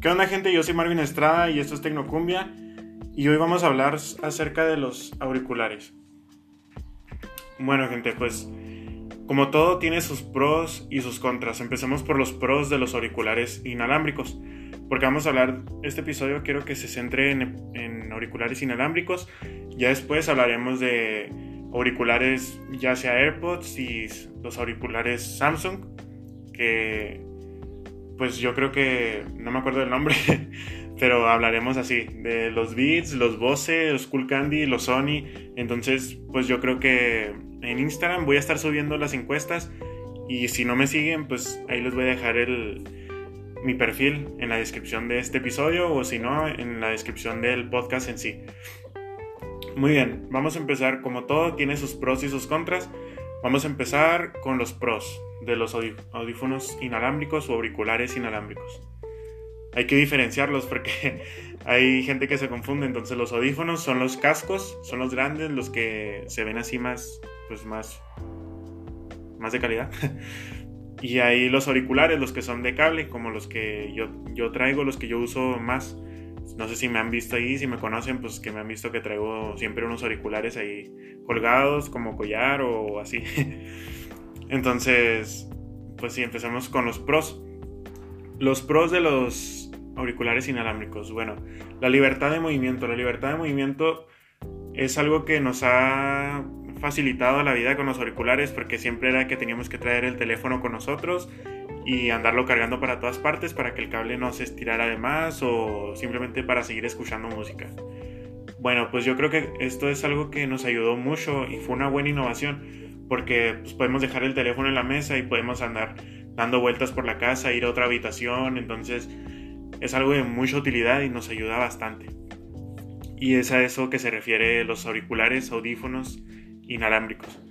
¿Qué onda gente? Yo soy Marvin Estrada y esto es Tecnocumbia y hoy vamos a hablar acerca de los auriculares. Bueno gente, pues como todo tiene sus pros y sus contras. Empecemos por los pros de los auriculares inalámbricos. Porque vamos a hablar, este episodio quiero que se centre en, en auriculares inalámbricos. Ya después hablaremos de auriculares ya sea AirPods y los auriculares Samsung. Que pues yo creo que, no me acuerdo del nombre, pero hablaremos así, de los Beats, los Bose, los Cool Candy, los Sony. Entonces, pues yo creo que en Instagram voy a estar subiendo las encuestas y si no me siguen, pues ahí les voy a dejar el, mi perfil en la descripción de este episodio o si no, en la descripción del podcast en sí. Muy bien, vamos a empezar como todo, tiene sus pros y sus contras. Vamos a empezar con los pros de los audífonos inalámbricos o auriculares inalámbricos. Hay que diferenciarlos porque hay gente que se confunde. Entonces los audífonos son los cascos, son los grandes, los que se ven así más, pues más, más de calidad. Y hay los auriculares, los que son de cable, como los que yo, yo traigo, los que yo uso más. No sé si me han visto ahí, si me conocen, pues que me han visto que traigo siempre unos auriculares ahí colgados como collar o así. Entonces, pues sí, empezamos con los pros. Los pros de los auriculares inalámbricos. Bueno, la libertad de movimiento. La libertad de movimiento es algo que nos ha facilitado la vida con los auriculares porque siempre era que teníamos que traer el teléfono con nosotros y andarlo cargando para todas partes para que el cable no se estirara de más o simplemente para seguir escuchando música. Bueno, pues yo creo que esto es algo que nos ayudó mucho y fue una buena innovación porque pues, podemos dejar el teléfono en la mesa y podemos andar dando vueltas por la casa, ir a otra habitación, entonces es algo de mucha utilidad y nos ayuda bastante. Y es a eso que se refiere los auriculares, audífonos inalámbricos.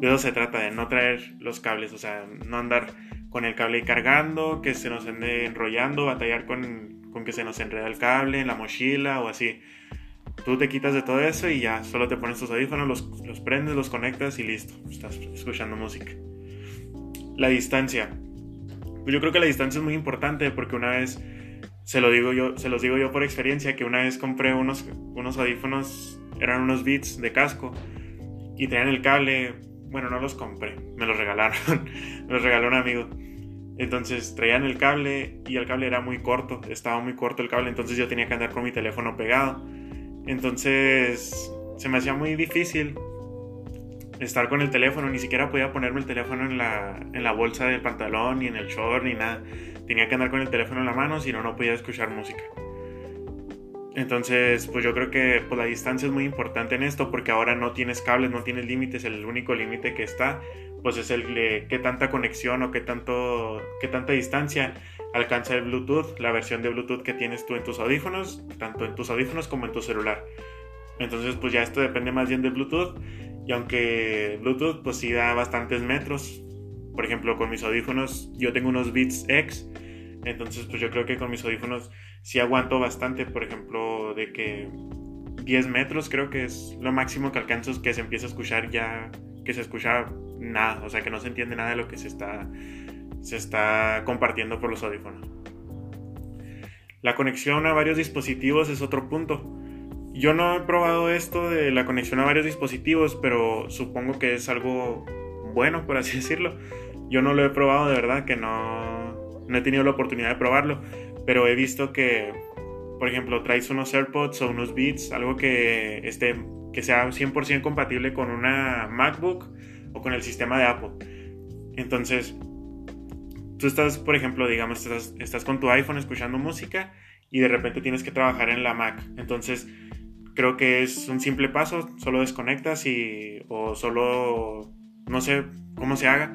De eso se trata, de no traer los cables, o sea, no andar con el cable cargando, que se nos ande enrollando, batallar con, con que se nos enreda el cable en la mochila o así. Tú te quitas de todo eso y ya, solo te pones tus audífonos, los, los prendes, los conectas y listo, estás escuchando música. La distancia. Yo creo que la distancia es muy importante porque una vez, se, lo digo yo, se los digo yo por experiencia, que una vez compré unos, unos audífonos, eran unos Beats de casco y tenían el cable, bueno, no los compré, me los regalaron, me los regaló un amigo. Entonces traían el cable y el cable era muy corto, estaba muy corto el cable, entonces yo tenía que andar con mi teléfono pegado. Entonces se me hacía muy difícil estar con el teléfono, ni siquiera podía ponerme el teléfono en la, en la bolsa del pantalón, ni en el short, ni nada. Tenía que andar con el teléfono en la mano, si no, no podía escuchar música. Entonces, pues yo creo que pues, la distancia es muy importante en esto, porque ahora no tienes cables, no tienes límites, el único límite que está, pues es el de qué tanta conexión o qué, tanto, qué tanta distancia alcanza el Bluetooth, la versión de Bluetooth que tienes tú en tus audífonos, tanto en tus audífonos como en tu celular. Entonces, pues ya esto depende más bien del Bluetooth. Y aunque Bluetooth, pues sí da bastantes metros. Por ejemplo, con mis audífonos, yo tengo unos Beats X. Entonces, pues yo creo que con mis audífonos sí aguanto bastante. Por ejemplo, de que 10 metros creo que es lo máximo que alcanzo que se empieza a escuchar ya, que se escucha nada. O sea, que no se entiende nada de lo que se está se está compartiendo por los audífonos. La conexión a varios dispositivos es otro punto. Yo no he probado esto de la conexión a varios dispositivos, pero supongo que es algo bueno, por así decirlo. Yo no lo he probado de verdad, que no, no he tenido la oportunidad de probarlo, pero he visto que, por ejemplo, traes unos AirPods o unos Beats, algo que, esté, que sea 100% compatible con una MacBook o con el sistema de Apple. Entonces, tú estás, por ejemplo, digamos, estás, con tu iPhone escuchando música y de repente tienes que trabajar en la Mac. Entonces, creo que es un simple paso, solo desconectas y o solo no sé cómo se haga.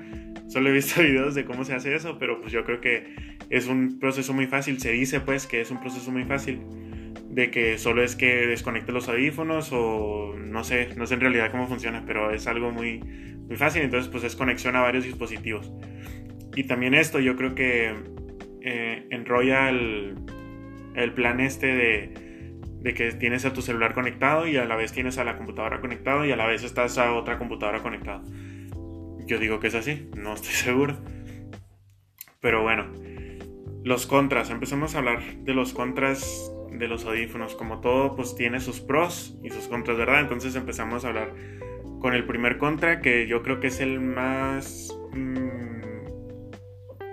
Solo he visto videos de cómo se hace eso, pero pues yo creo que es un proceso muy fácil. Se dice pues que es un proceso muy fácil de que solo es que desconecte los audífonos o no sé, no sé en realidad cómo funciona, pero es algo muy, muy fácil. Entonces pues es conexión a varios dispositivos. Y también esto, yo creo que eh, enrolla el, plan este de, de, que tienes a tu celular conectado y a la vez tienes a la computadora conectado y a la vez estás a otra computadora conectada. Yo digo que es así, no estoy seguro. Pero bueno, Los contras, empecemos a hablar de los contras de los audífonos. Como todo, pues tiene sus pros y sus contras, ¿verdad? Entonces empezamos a hablar con el primer contra, que yo creo que es el más... Mmm,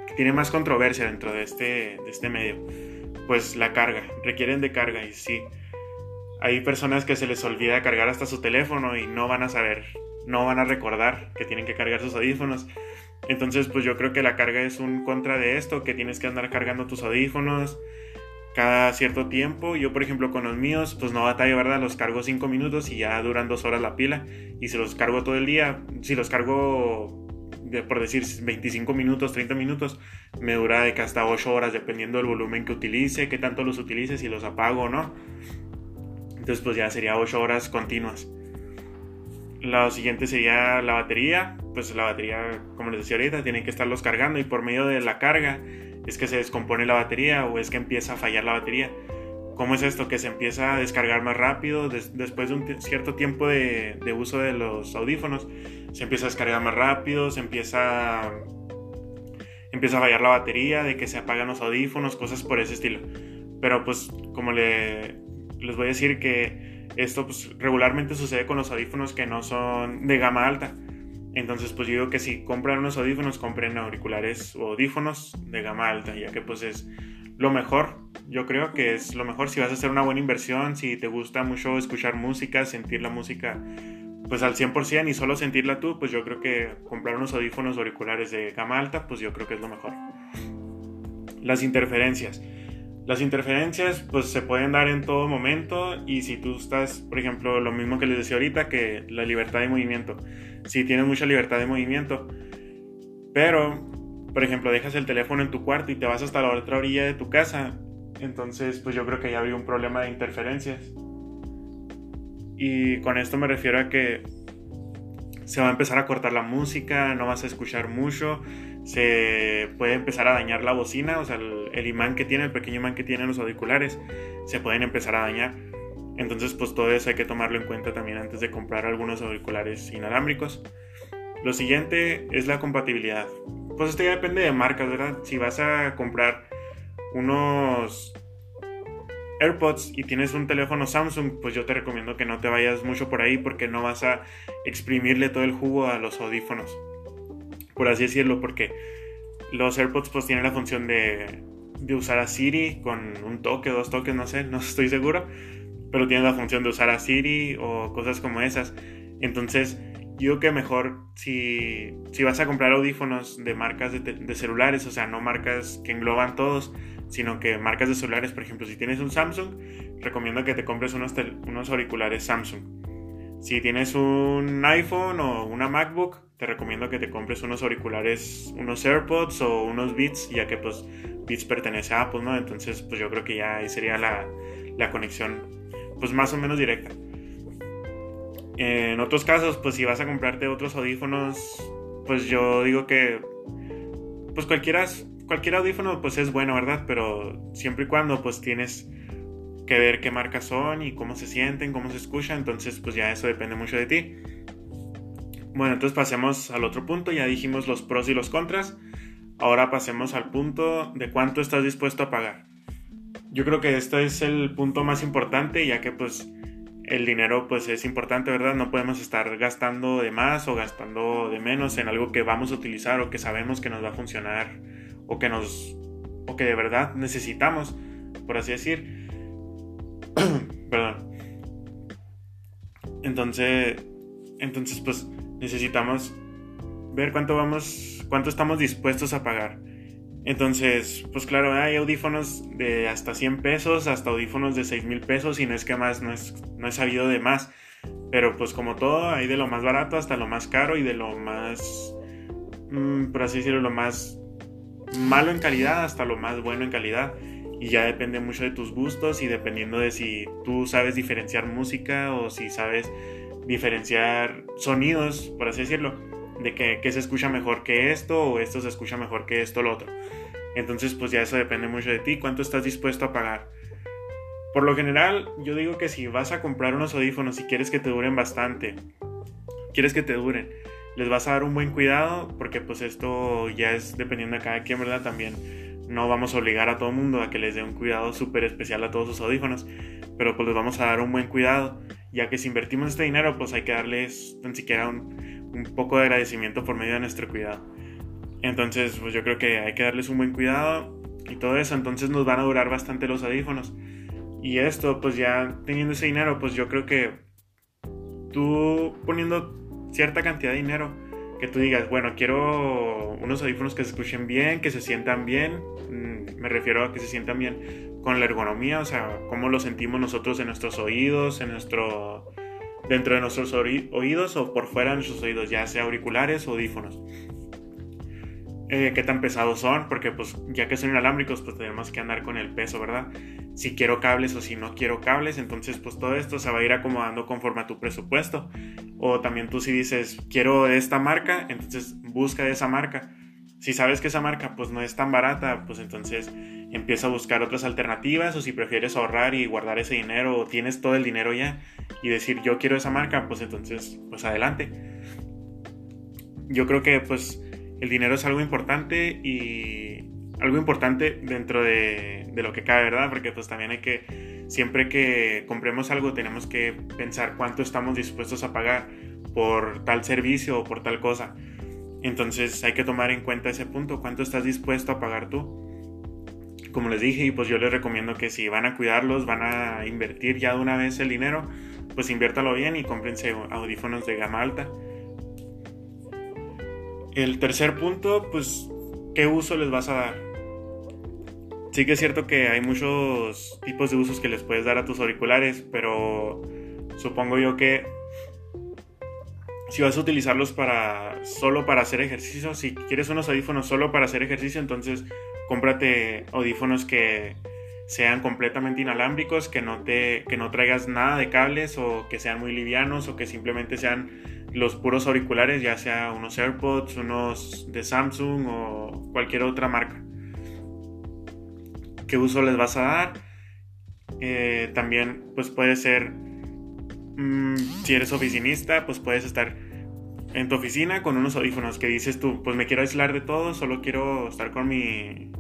que tiene más controversia dentro de este, de este medio. Pues la carga, requieren de carga y sí. Hay personas que se les olvida cargar hasta su teléfono y no van a saber, no van a recordar que tienen que cargar sus audífonos. Entonces, pues yo creo que la carga es un contra de esto, que tienes que andar cargando tus audífonos cada cierto tiempo. Yo, por ejemplo, con los míos, pues no batalla, ¿verdad? Los cargo 5 minutos y ya duran 2 horas la pila. Y si los cargo todo el día, si los cargo, por decir, 25 minutos, 30 minutos, me dura de que hasta 8 horas, dependiendo del volumen que utilice, qué tanto los utilice, si los apago o no. Entonces, pues ya sería 8 horas continuas. Lo siguiente sería la batería. Pues la batería, como les decía ahorita, tienen que estarlos cargando y por medio de la carga es que se descompone la batería o es que empieza a fallar la batería. ¿Cómo es esto? Que se empieza a descargar más rápido después de un cierto tiempo de, uso de los audífonos. Se empieza a descargar más rápido, se empieza, empieza a fallar la batería, de que se apagan los audífonos, cosas por ese estilo. Pero pues como le, les voy a decir que esto pues, regularmente sucede con los audífonos que no son de gama alta. Entonces, pues yo digo que si compran unos audífonos, compren auriculares o audífonos de gama alta, ya que pues es lo mejor. Yo creo que es lo mejor si vas a hacer una buena inversión, si te gusta mucho escuchar música, sentir la música pues al 100% y solo sentirla tú, pues yo creo que comprar unos audífonos auriculares de gama alta, pues yo creo que es lo mejor. Las interferencias. Las interferencias pues se pueden dar en todo momento y si tú estás, por ejemplo, lo mismo que les decía ahorita, que la libertad de movimiento. Si tienes mucha libertad de movimiento, pero, por ejemplo, dejas el teléfono en tu cuarto y te vas hasta la otra orilla de tu casa, entonces pues yo creo que ya habría un problema de interferencias. Y con esto me refiero a que se va a empezar a cortar la música, no vas a escuchar mucho, se puede empezar a dañar la bocina, o sea, el, imán que tiene, el pequeño imán que tienen los auriculares, se pueden empezar a dañar. Entonces, pues todo eso hay que tomarlo en cuenta también antes de comprar algunos auriculares inalámbricos. Lo siguiente es la compatibilidad. Pues esto ya depende de marcas, ¿verdad? Si vas a comprar unos AirPods y tienes un teléfono Samsung, pues yo te recomiendo que no te vayas mucho por ahí porque no vas a exprimirle todo el jugo a los audífonos por así decirlo, porque los AirPods pues tienen la función de, de usar a Siri con un toque, dos toques, no sé, no estoy seguro, pero tienen la función de usar a Siri o cosas como esas. Entonces, yo que mejor si, si vas a comprar audífonos de marcas de, de, celulares, o sea, no marcas que engloban todos, sino que marcas de celulares, por ejemplo, si tienes un Samsung, recomiendo que te compres unos, unos auriculares Samsung. Si tienes un iPhone o una MacBook, te recomiendo que te compres unos auriculares, unos AirPods o unos Beats, ya que pues Beats pertenece a Apple, ¿no? Entonces pues yo creo que ya ahí sería la, la conexión pues más o menos directa. En otros casos, pues si vas a comprarte otros audífonos, pues yo digo que pues cualquiera, cualquier audífono pues es bueno, ¿verdad? Pero siempre y cuando pues tienes que ver qué marcas son y cómo se sienten, cómo se escuchan, entonces pues ya eso depende mucho de ti. Bueno, entonces pasemos al otro punto, ya dijimos los pros y los contras, ahora pasemos al punto de cuánto estás dispuesto a pagar. Yo creo que este es el punto más importante, ya que pues el dinero pues es importante, ¿verdad? No podemos estar gastando de más o gastando de menos en algo que vamos a utilizar o que sabemos que nos va a funcionar o que nos o que de verdad necesitamos, por así decir. Entonces, entonces pues necesitamos ver cuánto vamos, cuánto estamos dispuestos a pagar. Entonces, pues claro, hay audífonos de hasta 100 pesos, hasta audífonos de 6 mil pesos y no es que más, no es, no he sabido de más. Pero pues como todo, hay de lo más barato hasta lo más caro y de lo más, mm, por así decirlo, lo más malo en calidad hasta lo más bueno en calidad y ya depende mucho de tus gustos y dependiendo de si tú sabes diferenciar música o si sabes diferenciar sonidos, por así decirlo, de que, se escucha mejor que esto o esto se escucha mejor que esto o lo otro. Entonces pues ya eso depende mucho de ti, cuánto estás dispuesto a pagar. Por lo general, yo digo que si vas a comprar unos audífonos y quieres que te duren bastante, quieres que te duren, les vas a dar un buen cuidado porque pues esto ya es dependiendo de cada quien, ¿verdad? También no vamos a obligar a todo el mundo a que les dé un cuidado súper especial a todos sus audífonos, pero pues les vamos a dar un buen cuidado, ya que si invertimos este dinero, pues hay que darles tan siquiera un, un poco de agradecimiento por medio de nuestro cuidado. Entonces, pues yo creo que hay que darles un buen cuidado y todo eso, entonces nos van a durar bastante los audífonos. Y esto, pues ya teniendo ese dinero, pues yo creo que tú poniendo cierta cantidad de dinero, que tú digas, bueno, quiero unos audífonos que se escuchen bien, que se sientan bien, mm, me refiero a que se sientan bien con la ergonomía, o sea, cómo lo sentimos nosotros en nuestros oídos, en nuestro dentro de nuestros oídos o por fuera de nuestros oídos, ya sea auriculares o audífonos. Eh, qué tan pesados son, porque pues ya que son inalámbricos, pues tenemos que andar con el peso, ¿verdad? Si quiero cables o si no quiero cables, entonces pues todo esto se va a ir acomodando conforme a tu presupuesto. O también tú si dices, quiero esta marca, entonces busca esa marca. Si sabes que esa marca pues no es tan barata, pues entonces empieza a buscar otras alternativas o si prefieres ahorrar y guardar ese dinero o tienes todo el dinero ya y decir yo quiero esa marca, pues entonces pues adelante. Yo creo que pues el dinero es algo importante y algo importante dentro de, de lo que cabe, ¿verdad? Porque pues también hay que, siempre que compremos algo tenemos que pensar cuánto estamos dispuestos a pagar por tal servicio o por tal cosa. Entonces hay que tomar en cuenta ese punto, cuánto estás dispuesto a pagar tú. Como les dije, y pues yo les recomiendo que si van a cuidarlos, van a invertir ya de una vez el dinero, pues inviértalo bien y cómprense audífonos de gama alta. El tercer punto, pues, ¿qué uso les vas a dar? Sí que es cierto que hay muchos tipos de usos que les puedes dar a tus auriculares, pero supongo yo que si vas a utilizarlos para solo para hacer ejercicio, si quieres unos audífonos solo para hacer ejercicio, entonces cómprate audífonos que sean completamente inalámbricos, que no te que no traigas nada de cables o que sean muy livianos o que simplemente sean los puros auriculares, ya sea unos AirPods, unos de Samsung o cualquier otra marca. ¿Qué uso les vas a dar? Eh, también pues puede ser, mm, si eres oficinista, pues puedes estar en tu oficina con unos audífonos que dices tú, pues me quiero aislar de todo, solo quiero estar con mi,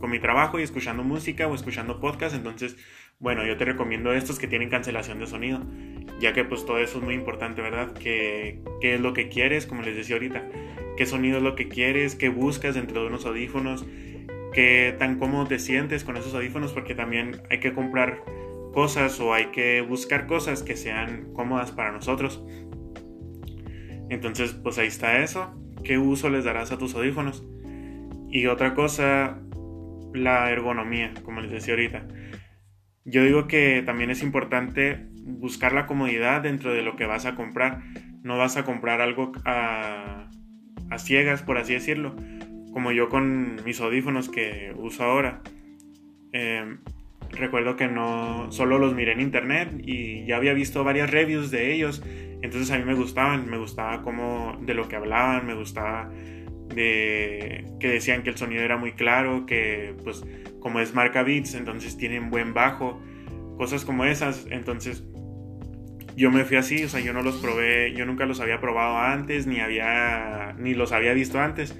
con mi trabajo y escuchando música o escuchando podcast, entonces, bueno, yo te recomiendo estos que tienen cancelación de sonido, ya que pues todo eso es muy importante, ¿verdad? ¿Qué, qué es lo que quieres, como les decía ahorita? ¿Qué sonido es lo que quieres? ¿Qué buscas dentro de unos audífonos? ¿Qué tan cómodo te sientes con esos audífonos? Porque también hay que comprar cosas o hay que buscar cosas que sean cómodas para nosotros. Entonces, pues ahí está eso. ¿Qué uso les darás a tus audífonos? Y otra cosa, la ergonomía, como les decía ahorita. Yo digo que también es importante buscar la comodidad dentro de lo que vas a comprar. No vas a comprar algo a, ciegas, por así decirlo. Como yo con mis audífonos que uso ahora. Em, recuerdo que no solo los miré en internet y ya había visto varias reviews de ellos. Entonces a mí me gustaban, me gustaba como de lo que hablaban, me gustaba de que decían que el sonido era muy claro, que pues como es marca Beats, entonces tienen buen bajo, cosas como esas, entonces yo me fui así, o sea, yo no los probé, yo nunca los había probado antes, ni había, ni los había visto antes,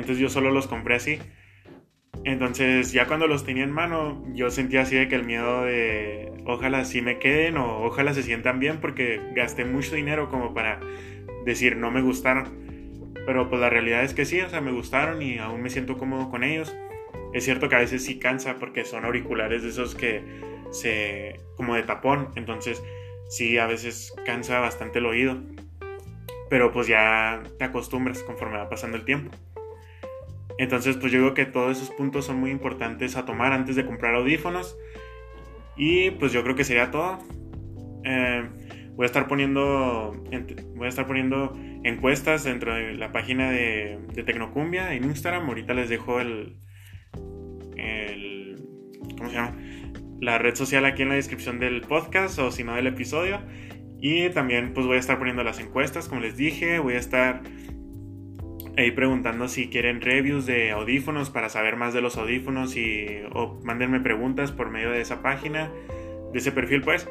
entonces yo solo los compré así. Entonces ya cuando los tenía en mano, yo sentía así de que el miedo de ojalá sí me queden o ojalá se sientan bien porque gasté mucho dinero como para decir no me gustaron. Pero pues la realidad es que sí, o sea, me gustaron y aún me siento cómodo con ellos. Es cierto que a veces sí cansa porque son auriculares de esos que se... como de tapón, entonces sí, a veces cansa bastante el oído. Pero pues ya te acostumbras conforme va pasando el tiempo. Entonces pues yo digo que todos esos puntos son muy importantes a tomar antes de comprar audífonos. Y pues yo creo que sería todo. Eh, voy a estar poniendo voy a estar poniendo encuestas dentro de la página de, Tecnocumbia en Instagram ahorita les dejo el, el ¿cómo se llama? la red social aquí en la descripción del podcast o si no del episodio y también pues voy a estar poniendo las encuestas como les dije voy a estar ahí preguntando si quieren reviews de audífonos para saber más de los audífonos y o mándenme preguntas por medio de esa página de ese perfil pues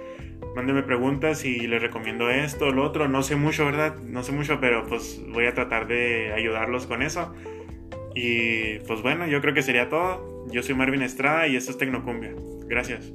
mándenme preguntas y les recomiendo esto, lo otro. No sé mucho, ¿verdad? No sé mucho, pero pues voy a tratar de ayudarlos con eso. Y pues bueno, yo creo que sería todo. Yo soy Marvin Estrada y esto es Tecnocumbia. Gracias.